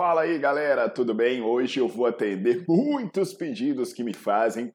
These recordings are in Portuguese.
Fala aí galera, tudo bem? Hoje eu vou atender muitos pedidos que me fazem.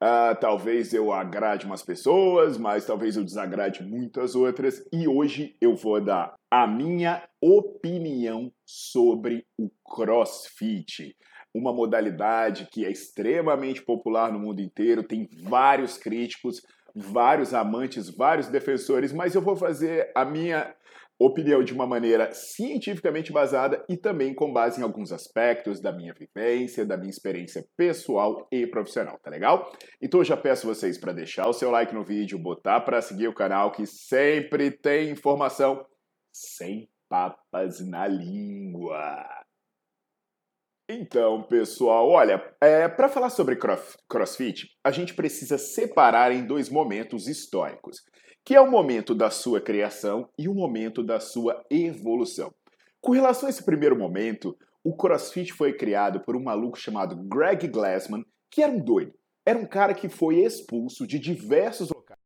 Uh, talvez eu agrade umas pessoas, mas talvez eu desagrade muitas outras. E hoje eu vou dar a minha opinião sobre o CrossFit. Uma modalidade que é extremamente popular no mundo inteiro, tem vários críticos, vários amantes, vários defensores, mas eu vou fazer a minha opinião de uma maneira cientificamente basada e também com base em alguns aspectos da minha vivência, da minha experiência pessoal e profissional, tá legal? Então eu já peço vocês para deixar o seu like no vídeo, botar para seguir o canal que sempre tem informação sem papas na língua. Então, pessoal, olha, é, para falar sobre CrossFit, a gente precisa separar em dois momentos históricos que é o momento da sua criação e o momento da sua evolução. Com relação a esse primeiro momento, o CrossFit foi criado por um maluco chamado Greg Glassman, que era um doido. Era um cara que foi expulso de diversos locais,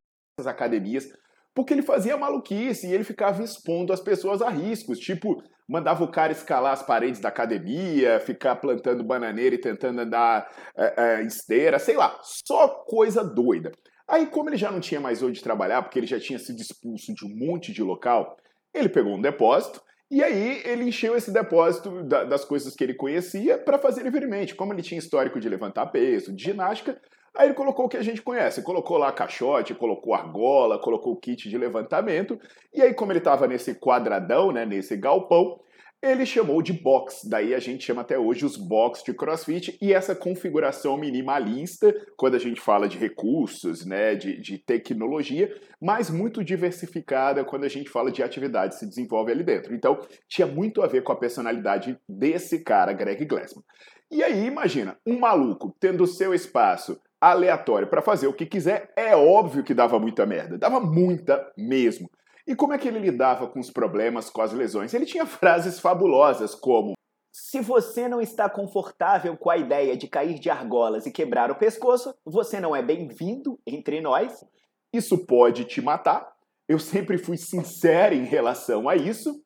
academias, porque ele fazia maluquice e ele ficava expondo as pessoas a riscos, tipo, mandava o cara escalar as paredes da academia, ficar plantando bananeira e tentando andar é, é, esteira, sei lá, só coisa doida. Aí, como ele já não tinha mais onde trabalhar, porque ele já tinha sido expulso de um monte de local, ele pegou um depósito e aí ele encheu esse depósito da, das coisas que ele conhecia para fazer livremente. Como ele tinha histórico de levantar peso, de ginástica, aí ele colocou o que a gente conhece. Colocou lá caixote, colocou argola, colocou kit de levantamento. E aí, como ele estava nesse quadradão, né, nesse galpão, ele chamou de box, daí a gente chama até hoje os box de CrossFit e essa configuração minimalista, quando a gente fala de recursos, né, de, de tecnologia, mas muito diversificada quando a gente fala de atividade se desenvolve ali dentro. Então, tinha muito a ver com a personalidade desse cara, Greg Glassman. E aí, imagina, um maluco tendo seu espaço aleatório para fazer o que quiser, é óbvio que dava muita merda, dava muita mesmo. E como é que ele lidava com os problemas, com as lesões? Ele tinha frases fabulosas como: Se você não está confortável com a ideia de cair de argolas e quebrar o pescoço, você não é bem-vindo entre nós. Isso pode te matar. Eu sempre fui sincero em relação a isso.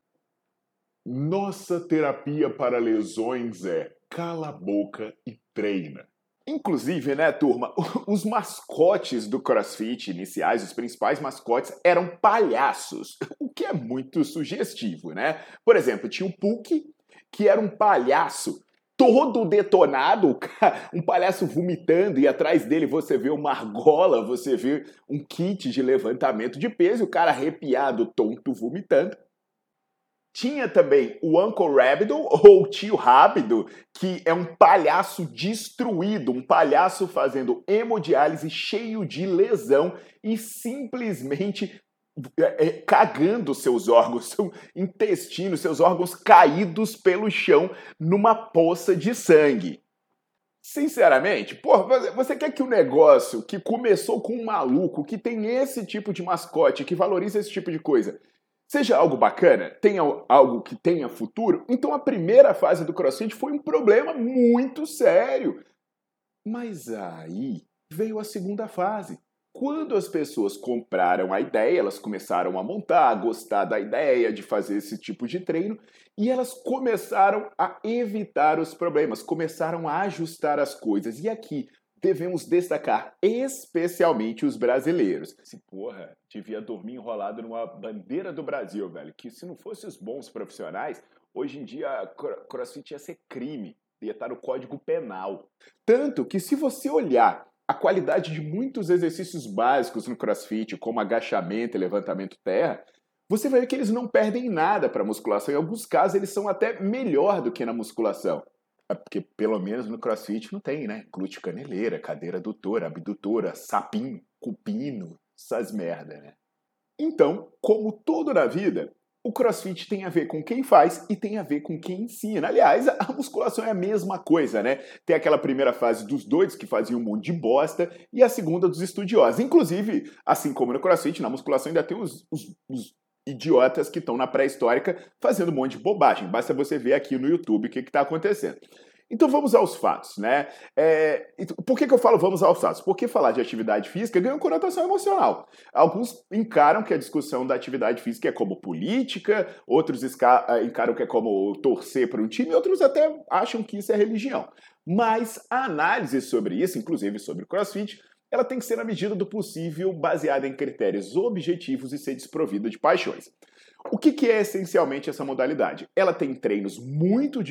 Nossa terapia para lesões é cala a boca e treina. Inclusive, né, turma, os mascotes do CrossFit iniciais, os principais mascotes, eram palhaços, o que é muito sugestivo, né? Por exemplo, tinha o Puck, que era um palhaço todo detonado, um palhaço vomitando, e atrás dele você vê uma argola, você vê um kit de levantamento de peso, o cara arrepiado, tonto, vomitando. Tinha também o Uncle Rabido, ou Tio Rápido, que é um palhaço destruído, um palhaço fazendo hemodiálise cheio de lesão e simplesmente é, é, cagando seus órgãos, seu intestino, seus órgãos caídos pelo chão numa poça de sangue. Sinceramente, porra, você quer que o negócio que começou com um maluco, que tem esse tipo de mascote, que valoriza esse tipo de coisa, seja algo bacana, tenha algo que tenha futuro, então a primeira fase do CrossFit foi um problema muito sério. Mas aí veio a segunda fase. Quando as pessoas compraram a ideia, elas começaram a montar, a gostar da ideia de fazer esse tipo de treino e elas começaram a evitar os problemas, começaram a ajustar as coisas. E aqui devemos destacar especialmente os brasileiros. Esse porra devia dormir enrolado numa bandeira do Brasil, velho. Que se não fosse os bons profissionais, hoje em dia crossfit ia ser crime, ia estar no código penal. Tanto que se você olhar a qualidade de muitos exercícios básicos no crossfit, como agachamento e levantamento terra, você vai ver que eles não perdem nada para musculação. Em alguns casos, eles são até melhor do que na musculação. É porque, pelo menos no crossfit, não tem, né? Glúteo caneleira, cadeira adutora, abdutora, sapinho, cupino, essas merda, né? Então, como tudo na vida, o crossfit tem a ver com quem faz e tem a ver com quem ensina. Aliás, a musculação é a mesma coisa, né? Tem aquela primeira fase dos doidos que faziam um monte de bosta e a segunda dos estudiosos. Inclusive, assim como no crossfit, na musculação ainda tem os, os, os idiotas que estão na pré-histórica fazendo um monte de bobagem. Basta você ver aqui no YouTube o que está acontecendo. Então vamos aos fatos, né? É, por que, que eu falo vamos aos fatos? Porque falar de atividade física ganha conotação emocional. Alguns encaram que a discussão da atividade física é como política, outros ah, encaram que é como torcer para um time, outros até acham que isso é religião. Mas a análise sobre isso, inclusive sobre o crossfit, ela tem que ser na medida do possível baseada em critérios objetivos e ser desprovida de paixões. O que, que é essencialmente essa modalidade? Ela tem treinos muito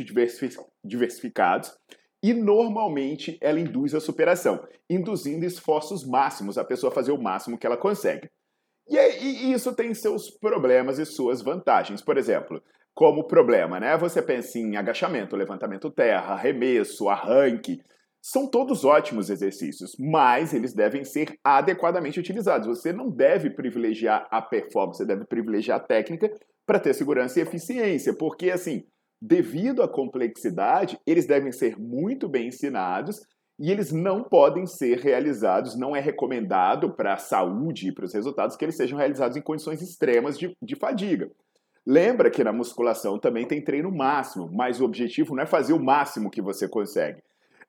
diversificados e normalmente ela induz a superação, induzindo esforços máximos, a pessoa fazer o máximo que ela consegue. E, e isso tem seus problemas e suas vantagens. Por exemplo, como problema, né? Você pensa em agachamento, levantamento terra, arremesso, arranque. São todos ótimos exercícios, mas eles devem ser adequadamente utilizados. Você não deve privilegiar a performance, você deve privilegiar a técnica para ter segurança e eficiência, porque assim, devido à complexidade, eles devem ser muito bem ensinados e eles não podem ser realizados, não é recomendado para a saúde e para os resultados que eles sejam realizados em condições extremas de, de fadiga. Lembra que na musculação também tem treino máximo, mas o objetivo não é fazer o máximo que você consegue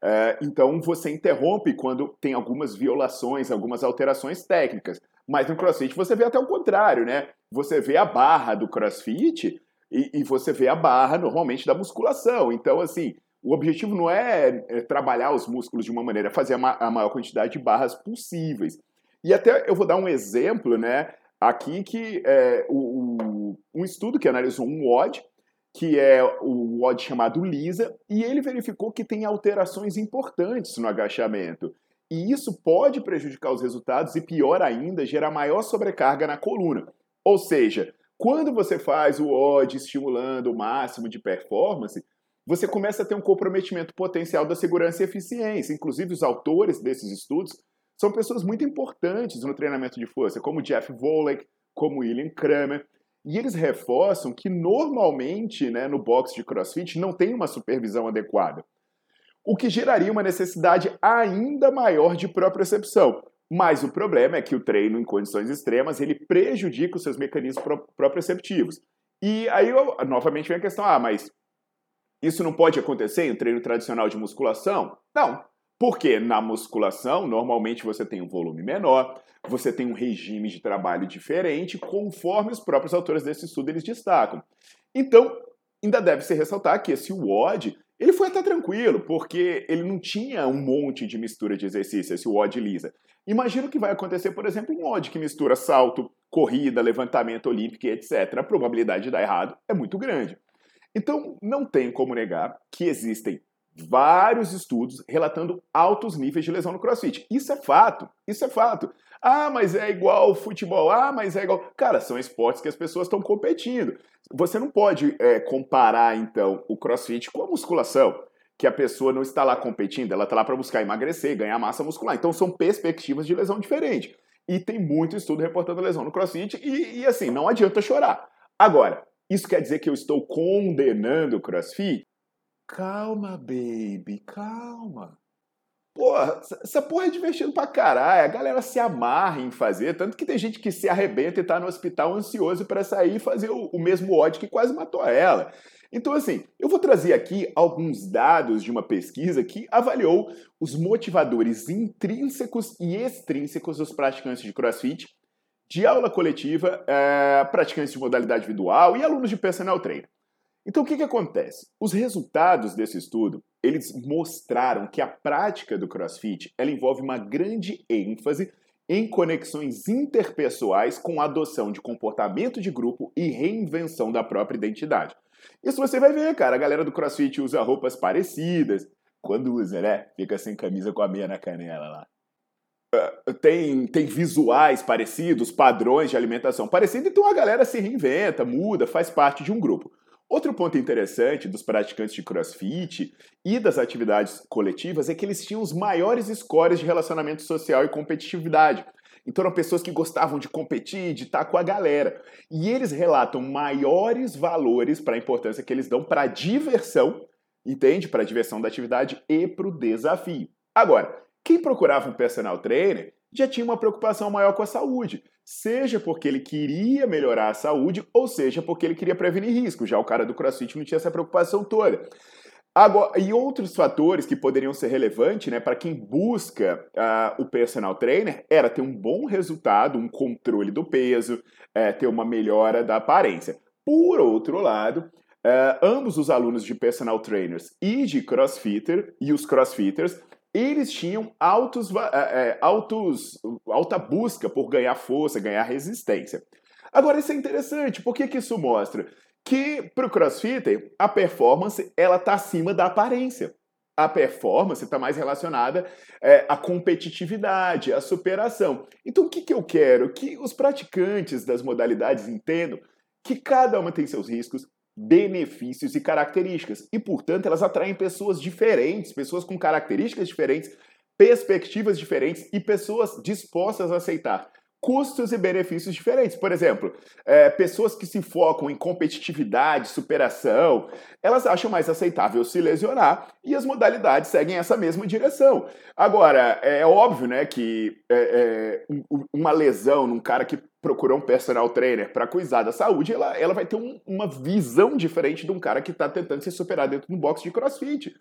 é, então você interrompe quando tem algumas violações, algumas alterações técnicas. Mas no CrossFit você vê até o contrário, né? Você vê a barra do CrossFit e, e você vê a barra normalmente da musculação. Então, assim, o objetivo não é, é trabalhar os músculos de uma maneira, é fazer a, ma a maior quantidade de barras possíveis. E até eu vou dar um exemplo, né? Aqui que é, o, o, um estudo que analisou um WOD, que é o WOD chamado LISA, e ele verificou que tem alterações importantes no agachamento. E isso pode prejudicar os resultados e, pior ainda, gerar maior sobrecarga na coluna. Ou seja, quando você faz o WOD estimulando o máximo de performance, você começa a ter um comprometimento potencial da segurança e eficiência. Inclusive, os autores desses estudos são pessoas muito importantes no treinamento de força, como Jeff Volek, como William Kramer. E eles reforçam que normalmente né, no box de crossfit não tem uma supervisão adequada, o que geraria uma necessidade ainda maior de propriocepção. Mas o problema é que o treino em condições extremas ele prejudica os seus mecanismos proprioceptivos. E aí eu, novamente vem a questão: ah, mas isso não pode acontecer em um treino tradicional de musculação? Não, porque na musculação, normalmente você tem um volume menor, você tem um regime de trabalho diferente, conforme os próprios autores desse estudo eles destacam. Então, ainda deve se ressaltar que esse WOD, ele foi até tranquilo, porque ele não tinha um monte de mistura de exercício, esse WOD lisa. Imagina o que vai acontecer, por exemplo, um WOD que mistura salto, corrida, levantamento olímpico, etc. A probabilidade de dar errado é muito grande. Então, não tem como negar que existem vários estudos relatando altos níveis de lesão no crossfit. Isso é fato, isso é fato. Ah, mas é igual futebol. Ah, mas é igual. Cara, são esportes que as pessoas estão competindo. Você não pode é, comparar, então, o crossfit com a musculação, que a pessoa não está lá competindo, ela está lá para buscar emagrecer, ganhar massa muscular. Então, são perspectivas de lesão diferentes. E tem muito estudo reportando lesão no crossfit, e, e assim, não adianta chorar. Agora, isso quer dizer que eu estou condenando o crossfit? Calma, baby, calma. Porra, essa porra é divertido pra caralho. A galera se amarra em fazer. Tanto que tem gente que se arrebenta e tá no hospital ansioso para sair e fazer o, o mesmo ódio que quase matou ela. Então, assim, eu vou trazer aqui alguns dados de uma pesquisa que avaliou os motivadores intrínsecos e extrínsecos dos praticantes de crossfit, de aula coletiva, é, praticantes de modalidade individual e alunos de personal trainer. Então o que, que acontece? Os resultados desse estudo, eles mostraram que a prática do CrossFit, ela envolve uma grande ênfase em conexões interpessoais com adoção de comportamento de grupo e reinvenção da própria identidade. Isso você vai ver, cara. A galera do CrossFit usa roupas parecidas. Quando usa, né? Fica sem camisa com a meia na canela lá. Uh, tem, tem visuais parecidos, padrões de alimentação parecidos, então a galera se reinventa, muda, faz parte de um grupo. Outro ponto interessante dos praticantes de crossfit e das atividades coletivas é que eles tinham os maiores scores de relacionamento social e competitividade. Então eram pessoas que gostavam de competir, de estar com a galera. E eles relatam maiores valores para a importância que eles dão para a diversão, entende? Para a diversão da atividade e para o desafio. Agora, quem procurava um personal trainer já tinha uma preocupação maior com a saúde, seja porque ele queria melhorar a saúde ou seja porque ele queria prevenir risco. Já o cara do CrossFit não tinha essa preocupação toda. Agora, e outros fatores que poderiam ser relevantes né, para quem busca uh, o personal trainer era ter um bom resultado, um controle do peso, uh, ter uma melhora da aparência. Por outro lado, uh, ambos os alunos de personal trainers e de crossfitter e os crossfitters eles tinham altos, é, altos, alta busca por ganhar força, ganhar resistência. Agora, isso é interessante, por que, que isso mostra? Que para o crossfitter, a performance ela está acima da aparência. A performance está mais relacionada é, à competitividade, à superação. Então, o que, que eu quero? Que os praticantes das modalidades entendam que cada uma tem seus riscos, benefícios e características. E, portanto, elas atraem pessoas diferentes, pessoas com características diferentes, perspectivas diferentes e pessoas dispostas a aceitar custos e benefícios diferentes. Por exemplo, é, pessoas que se focam em competitividade, superação, elas acham mais aceitável se lesionar e as modalidades seguem essa mesma direção. Agora, é óbvio né, que é, é, uma lesão num cara que procurou um personal trainer para cuidar da saúde, ela, ela vai ter um, uma visão diferente de um cara que está tentando se superar dentro do box de crossfit.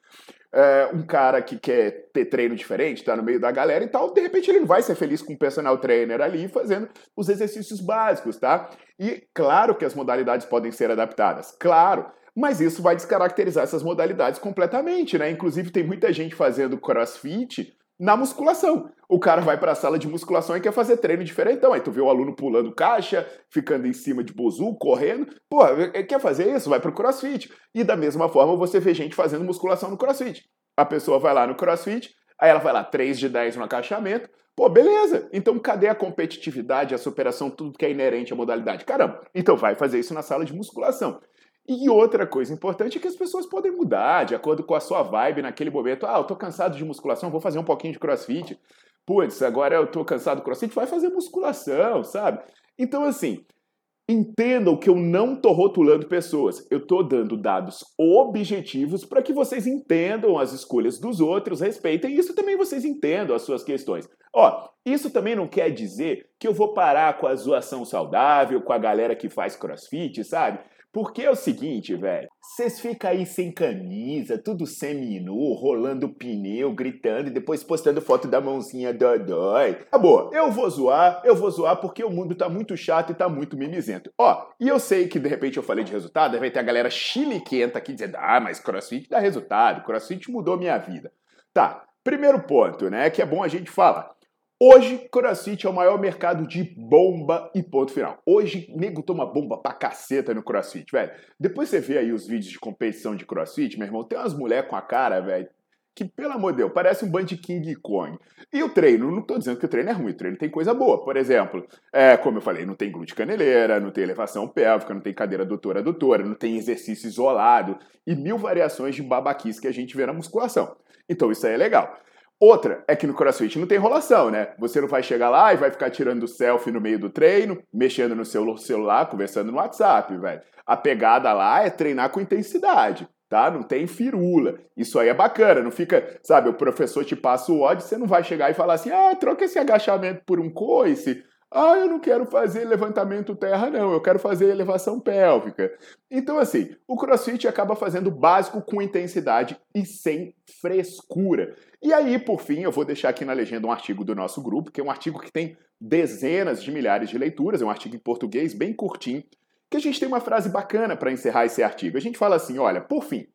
É, um cara que quer ter treino diferente, está no meio da galera e tal, de repente ele não vai ser feliz com um personal trainer ali fazendo os exercícios básicos, tá? E claro que as modalidades podem ser adaptadas, claro. Mas isso vai descaracterizar essas modalidades completamente, né? Inclusive, tem muita gente fazendo crossfit na musculação. O cara vai para a sala de musculação e quer fazer treino diferentão. Aí tu vê o aluno pulando caixa, ficando em cima de bozu, correndo. Pô, quer fazer isso? Vai pro crossfit. E da mesma forma você vê gente fazendo musculação no crossfit. A pessoa vai lá no crossfit, aí ela vai lá 3 de 10 no agachamento. Pô, beleza. Então cadê a competitividade, a superação, tudo que é inerente à modalidade? Caramba, então vai fazer isso na sala de musculação. E outra coisa importante é que as pessoas podem mudar de acordo com a sua vibe naquele momento. Ah, eu tô cansado de musculação, vou fazer um pouquinho de crossfit. Putz, agora eu tô cansado do crossfit, vai fazer musculação, sabe? Então, assim, entendam que eu não tô rotulando pessoas. Eu tô dando dados objetivos para que vocês entendam as escolhas dos outros, respeitem isso também vocês entendam as suas questões. Ó, isso também não quer dizer que eu vou parar com a zoação saudável, com a galera que faz crossfit, sabe? Porque é o seguinte, velho. Vocês ficam aí sem camisa, tudo semi-nu, rolando pneu, gritando e depois postando foto da mãozinha dodói. Acabou. Eu vou zoar, eu vou zoar porque o mundo tá muito chato e tá muito mimizento. Ó, e eu sei que de repente eu falei de resultado, vai ter a galera chiliquenta aqui dizendo: ah, mas crossfit dá resultado, crossfit mudou minha vida. Tá, primeiro ponto, né, que é bom a gente falar. Hoje, CrossFit é o maior mercado de bomba e ponto final. Hoje, nego toma bomba pra caceta no CrossFit, velho. Depois você vê aí os vídeos de competição de CrossFit, meu irmão, tem umas mulheres com a cara, velho, que, pelo amor de Deus, parece um band King Kong. E o treino, não tô dizendo que o treino é ruim, o treino tem coisa boa. Por exemplo, é, como eu falei, não tem glúteo caneleira, não tem elevação pélvica, não tem cadeira doutora doutora, não tem exercício isolado e mil variações de babaquice que a gente vê na musculação. Então isso aí é legal. Outra é que no CrossFit não tem enrolação, né? Você não vai chegar lá e vai ficar tirando selfie no meio do treino, mexendo no seu celular, conversando no WhatsApp, velho. A pegada lá é treinar com intensidade, tá? Não tem firula. Isso aí é bacana, não fica, sabe, o professor te passa o ódio, você não vai chegar e falar assim: "Ah, troca esse agachamento por um coice". Ah, eu não quero fazer levantamento terra, não, eu quero fazer elevação pélvica. Então, assim, o crossfit acaba fazendo básico com intensidade e sem frescura. E aí, por fim, eu vou deixar aqui na legenda um artigo do nosso grupo, que é um artigo que tem dezenas de milhares de leituras, é um artigo em português bem curtinho, que a gente tem uma frase bacana para encerrar esse artigo. A gente fala assim: olha, por fim,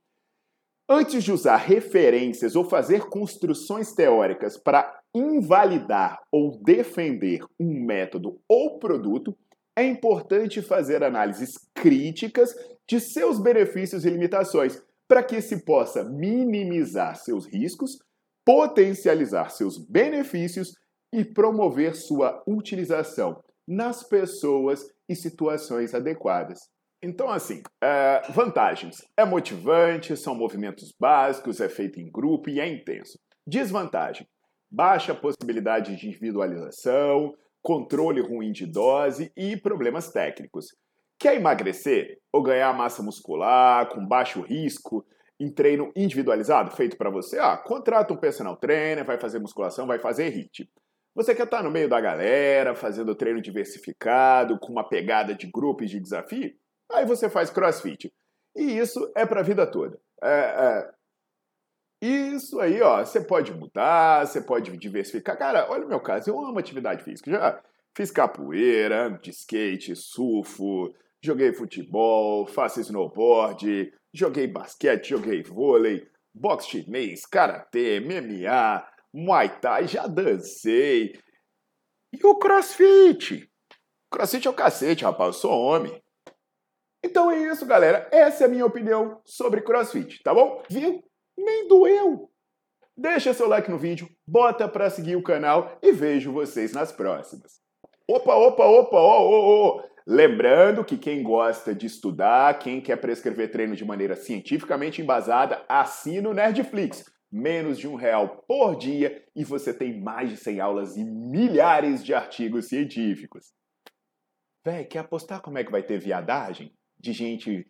Antes de usar referências ou fazer construções teóricas para invalidar ou defender um método ou produto, é importante fazer análises críticas de seus benefícios e limitações, para que se possa minimizar seus riscos, potencializar seus benefícios e promover sua utilização nas pessoas e situações adequadas. Então, assim, é, vantagens. É motivante, são movimentos básicos, é feito em grupo e é intenso. Desvantagem. Baixa possibilidade de individualização, controle ruim de dose e problemas técnicos. Quer emagrecer ou ganhar massa muscular com baixo risco em treino individualizado feito para você? Ah, contrata um personal trainer, vai fazer musculação, vai fazer HIIT. Você quer estar no meio da galera, fazendo treino diversificado, com uma pegada de grupo e de desafio? Aí você faz crossfit. E isso é para a vida toda. É, é, isso aí, ó, você pode mudar, você pode diversificar. Cara, olha o meu caso, eu amo atividade física. Já fiz capoeira, de skate, surfo, joguei futebol, faço snowboard, joguei basquete, joguei vôlei, boxe chinês, karatê, MMA, muay thai, já dancei. E o crossfit? Crossfit é o cacete, rapaz, eu sou homem. Então é isso, galera. Essa é a minha opinião sobre crossfit, tá bom? Viu? Nem doeu. Deixa seu like no vídeo, bota para seguir o canal e vejo vocês nas próximas. Opa, opa, opa, ó, ó, ó. Lembrando que quem gosta de estudar, quem quer prescrever treino de maneira cientificamente embasada, assina o Nerdflix. Menos de um real por dia e você tem mais de 100 aulas e milhares de artigos científicos. Véi, quer apostar como é que vai ter viadagem? De gente